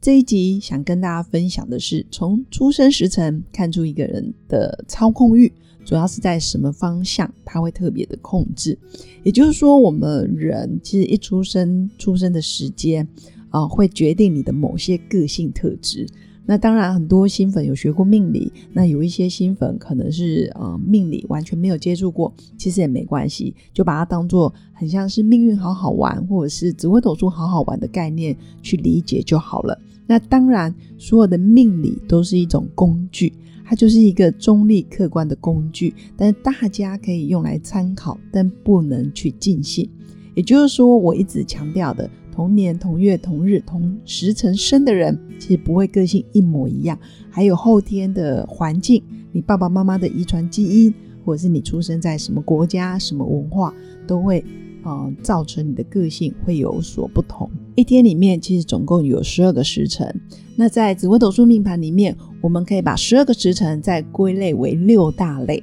这一集想跟大家分享的是，从出生时辰看出一个人的操控欲，主要是在什么方向，他会特别的控制。也就是说，我们人其实一出生出生的时间啊，会决定你的某些个性特质。那当然，很多新粉有学过命理，那有一些新粉可能是呃命理完全没有接触过，其实也没关系，就把它当做很像是命运好好玩，或者是紫微斗数好好玩的概念去理解就好了。那当然，所有的命理都是一种工具，它就是一个中立客观的工具，但是大家可以用来参考，但不能去尽信。也就是说，我一直强调的，同年同月同日同时辰生的人，其实不会个性一模一样，还有后天的环境，你爸爸妈妈的遗传基因，或者是你出生在什么国家、什么文化，都会。啊，造成你的个性会有所不同。一天里面其实总共有十二个时辰。那在紫微斗数命盘里面，我们可以把十二个时辰再归类为六大类。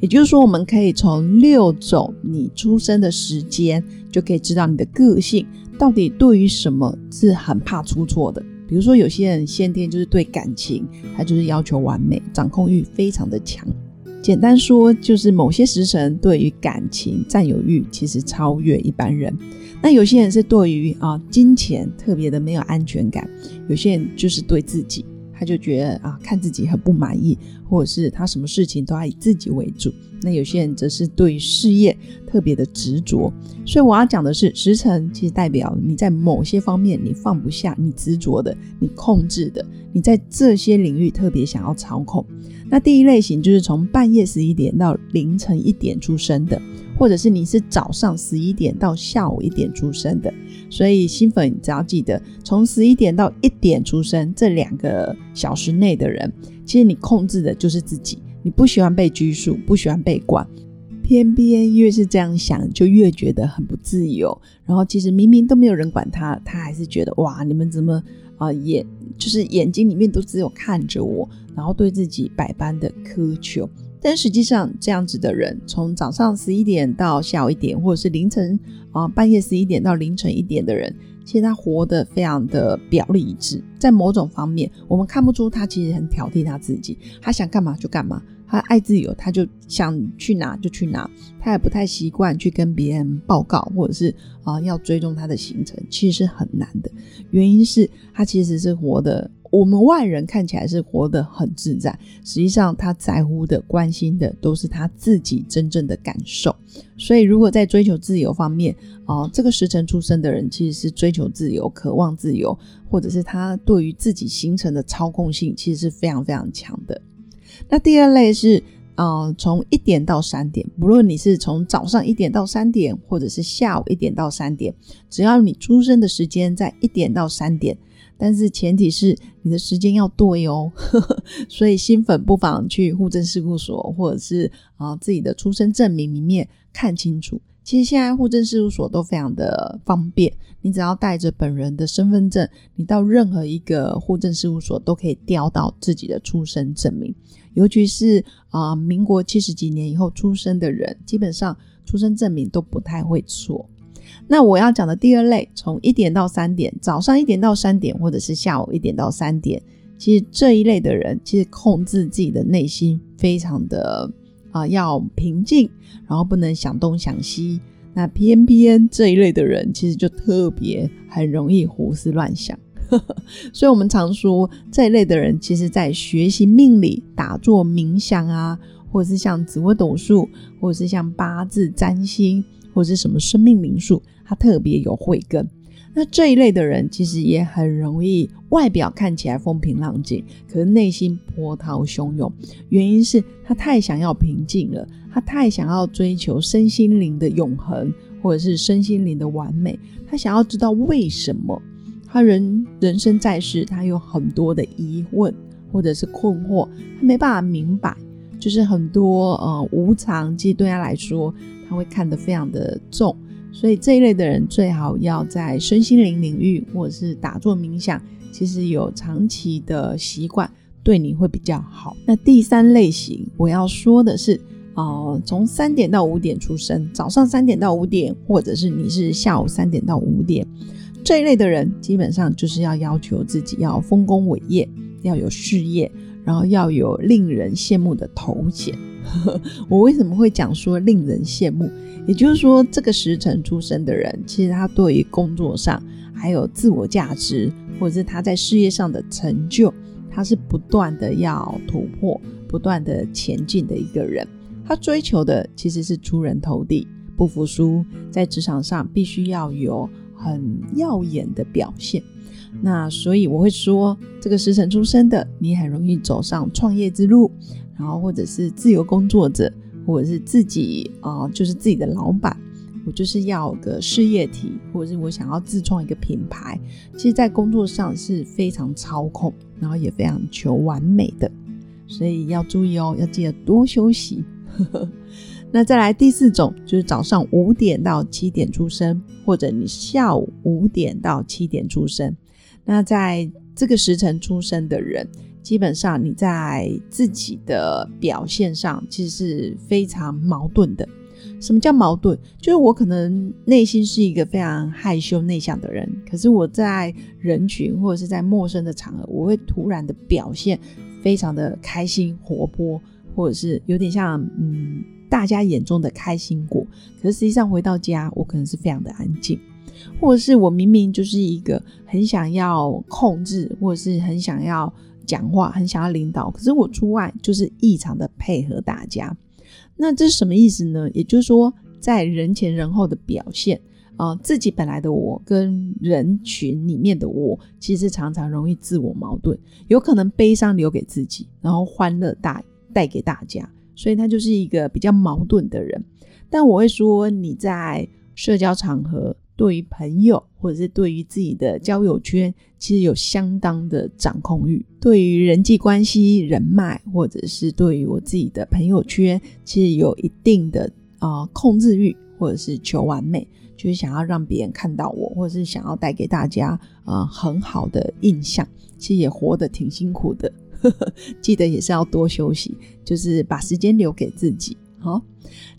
也就是说，我们可以从六种你出生的时间，就可以知道你的个性到底对于什么是很怕出错的。比如说，有些人先天就是对感情，他就是要求完美，掌控欲非常的强。简单说，就是某些时辰对于感情占有欲其实超越一般人。那有些人是对于啊金钱特别的没有安全感，有些人就是对自己，他就觉得啊看自己很不满意，或者是他什么事情都要以自己为主。那有些人则是对事业特别的执着。所以我要讲的是，时辰其实代表你在某些方面你放不下，你执着的，你控制的，你在这些领域特别想要操控。那第一类型就是从半夜十一点到凌晨一点出生的，或者是你是早上十一点到下午一点出生的。所以新粉只要记得，从十一点到一点出生这两个小时内的人，其实你控制的就是自己。你不喜欢被拘束，不喜欢被管，偏偏越是这样想，就越觉得很不自由。然后其实明明都没有人管他，他还是觉得哇，你们怎么？啊，眼就是眼睛里面都只有看着我，然后对自己百般的苛求。但实际上，这样子的人，从早上十一点到下午一点，或者是凌晨啊半夜十一点到凌晨一点的人，其实他活得非常的表里一致。在某种方面，我们看不出他其实很挑剔他自己，他想干嘛就干嘛。他爱自由，他就想去哪就去哪，他也不太习惯去跟别人报告，或者是啊要追踪他的行程，其实是很难的。原因是他其实是活的，我们外人看起来是活得很自在，实际上他在乎的、关心的都是他自己真正的感受。所以，如果在追求自由方面，啊，这个时辰出生的人其实是追求自由、渴望自由，或者是他对于自己行程的操控性其实是非常非常强的。那第二类是，呃，从一点到三点，不论你是从早上一点到三点，或者是下午一点到三点，只要你出生的时间在一点到三点，但是前提是你的时间要对哦。所以新粉不妨去户政事务所，或者是啊自己的出生证明里面看清楚。其实现在户政事务所都非常的方便，你只要带着本人的身份证，你到任何一个户政事务所都可以调到自己的出生证明。尤其是啊，民国七十几年以后出生的人，基本上出生证明都不太会错。那我要讲的第二类，从一点到三点，早上一点到三点，或者是下午一点到三点，其实这一类的人，其实控制自己的内心非常的啊，要平静，然后不能想东想西。那偏偏这一类的人，其实就特别很容易胡思乱想。所以，我们常说这一类的人，其实在学习命理、打坐冥想啊，或者是像紫微斗数，或者是像八字占星，或者是什么生命灵数，他特别有慧根。那这一类的人，其实也很容易外表看起来风平浪静，可是内心波涛汹涌。原因是他太想要平静了，他太想要追求身心灵的永恒，或者是身心灵的完美。他想要知道为什么。他人人生在世，他有很多的疑问或者是困惑，他没办法明白，就是很多呃无常，其实对他来说，他会看得非常的重。所以这一类的人最好要在身心灵领域或者是打坐冥想，其实有长期的习惯，对你会比较好。那第三类型我要说的是，呃，从三点到五点出生，早上三点到五点，或者是你是下午三点到五点，这一类的人，基本上就是要要求自己要丰功伟业，要有事业，然后要有令人羡慕的头衔。我为什么会讲说令人羡慕？也就是说，这个时辰出生的人，其实他对于工作上，还有自我价值，或者是他在事业上的成就，他是不断的要突破、不断的前进的一个人。他追求的其实是出人头地、不服输，在职场上必须要有很耀眼的表现。那所以我会说，这个时辰出生的，你很容易走上创业之路，然后或者是自由工作者。或者是自己啊，就是自己的老板，我就是要个事业体，或者是我想要自创一个品牌。其实，在工作上是非常操控，然后也非常求完美的，所以要注意哦，要记得多休息。那再来第四种，就是早上五点到七点出生，或者你下午五点到七点出生。那在这个时辰出生的人。基本上你在自己的表现上其实是非常矛盾的。什么叫矛盾？就是我可能内心是一个非常害羞内向的人，可是我在人群或者是在陌生的场合，我会突然的表现非常的开心活泼，或者是有点像嗯大家眼中的开心果。可是实际上回到家，我可能是非常的安静，或者是我明明就是一个很想要控制，或者是很想要。讲话很想要领导，可是我出外就是异常的配合大家。那这是什么意思呢？也就是说，在人前人后的表现啊，自己本来的我跟人群里面的我，其实常常容易自我矛盾，有可能悲伤留给自己，然后欢乐带带给大家，所以他就是一个比较矛盾的人。但我会说，你在社交场合。对于朋友，或者是对于自己的交友圈，其实有相当的掌控欲。对于人际关系、人脉，或者是对于我自己的朋友圈，其实有一定的啊控制欲，或者是求完美，就是想要让别人看到我，或者是想要带给大家啊很好的印象。其实也活得挺辛苦的，记得也是要多休息，就是把时间留给自己。好，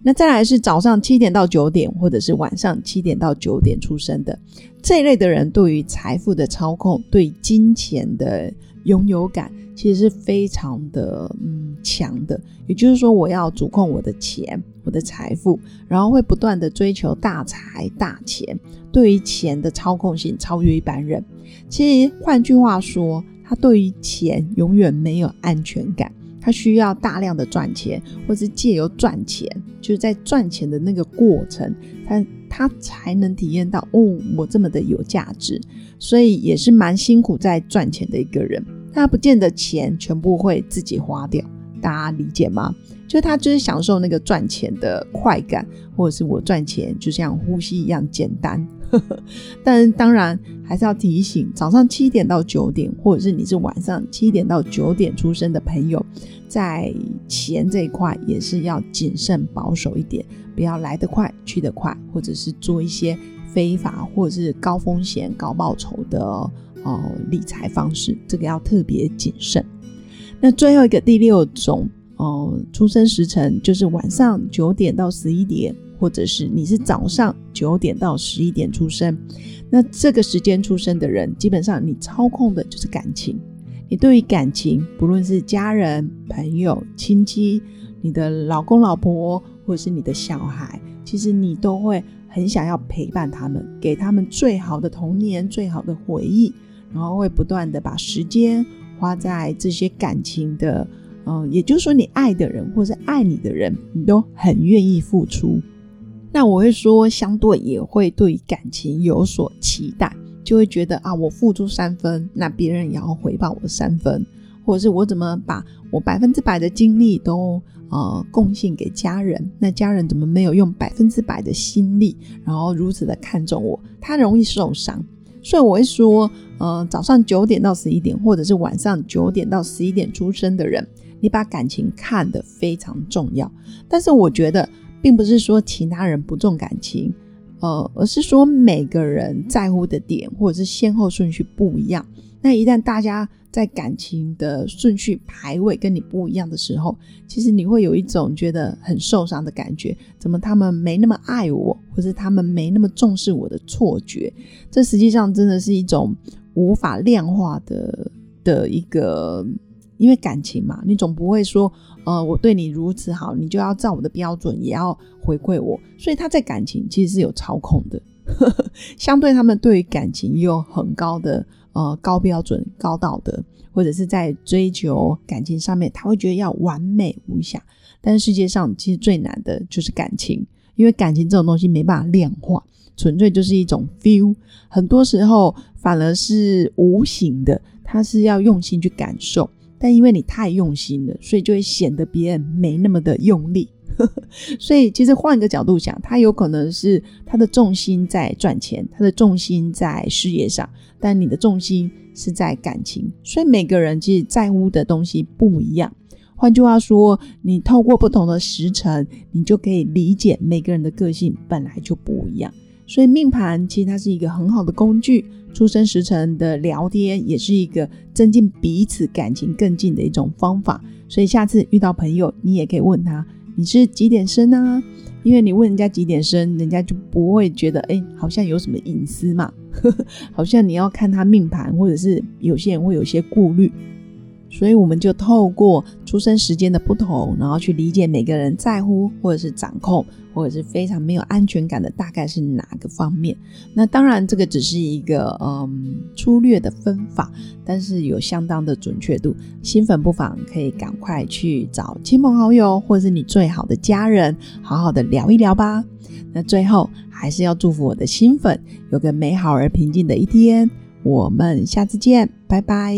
那再来是早上七点到九点，或者是晚上七点到九点出生的这一类的人，对于财富的操控，对金钱的拥有感，其实是非常的嗯强的。也就是说，我要主控我的钱，我的财富，然后会不断的追求大财大钱，对于钱的操控性超越一般人。其实换句话说，他对于钱永远没有安全感。他需要大量的赚钱，或是借由赚钱，就是在赚钱的那个过程，他他才能体验到哦，我这么的有价值，所以也是蛮辛苦在赚钱的一个人。他不见得钱全部会自己花掉，大家理解吗？就他就是享受那个赚钱的快感，或者是我赚钱就像呼吸一样简单。但当然还是要提醒，早上七点到九点，或者是你是晚上七点到九点出生的朋友，在钱这一块也是要谨慎保守一点，不要来得快去得快，或者是做一些非法或者是高风险高报酬的哦理财方式，这个要特别谨慎。那最后一个第六种哦出生时辰就是晚上九点到十一点。或者是你是早上九点到十一点出生，那这个时间出生的人，基本上你操控的就是感情。你对于感情，不论是家人、朋友、亲戚，你的老公、老婆，或者是你的小孩，其实你都会很想要陪伴他们，给他们最好的童年、最好的回忆，然后会不断的把时间花在这些感情的，嗯，也就是说，你爱的人或者是爱你的人，你都很愿意付出。那我会说，相对也会对感情有所期待，就会觉得啊，我付出三分，那别人也要回报我三分，或者是我怎么把我百分之百的精力都呃贡献给家人，那家人怎么没有用百分之百的心力，然后如此的看重我，他容易受伤。所以我会说，呃，早上九点到十一点，或者是晚上九点到十一点出生的人，你把感情看得非常重要。但是我觉得，并不是说其他人不重感情，呃，而是说每个人在乎的点或者是先后顺序不一样。那一旦大家在感情的顺序排位跟你不一样的时候，其实你会有一种觉得很受伤的感觉。怎么他们没那么爱我，或是他们没那么重视我的错觉？这实际上真的是一种无法量化的的一个，因为感情嘛，你总不会说，呃，我对你如此好，你就要照我的标准也要回馈我。所以他在感情其实是有操控的，相对他们对于感情也有很高的。呃，高标准、高道德，或者是在追求感情上面，他会觉得要完美无瑕。但是世界上其实最难的就是感情，因为感情这种东西没办法量化，纯粹就是一种 feel。很多时候反而是无形的，他是要用心去感受，但因为你太用心了，所以就会显得别人没那么的用力。所以，其实换一个角度想，他有可能是他的重心在赚钱，他的重心在事业上，但你的重心是在感情。所以每个人其实在乎的东西不一样。换句话说，你透过不同的时辰，你就可以理解每个人的个性本来就不一样。所以命盘其实它是一个很好的工具，出生时辰的聊天也是一个增进彼此感情更近的一种方法。所以下次遇到朋友，你也可以问他。你是几点生啊？因为你问人家几点生，人家就不会觉得哎，好像有什么隐私嘛，好像你要看他命盘，或者是有些人会有些顾虑。所以我们就透过出生时间的不同，然后去理解每个人在乎或者是掌控，或者是非常没有安全感的大概是哪个方面。那当然，这个只是一个嗯粗略的分法，但是有相当的准确度。新粉不妨可以赶快去找亲朋好友，或者是你最好的家人，好好的聊一聊吧。那最后还是要祝福我的新粉有个美好而平静的一天。我们下次见，拜拜。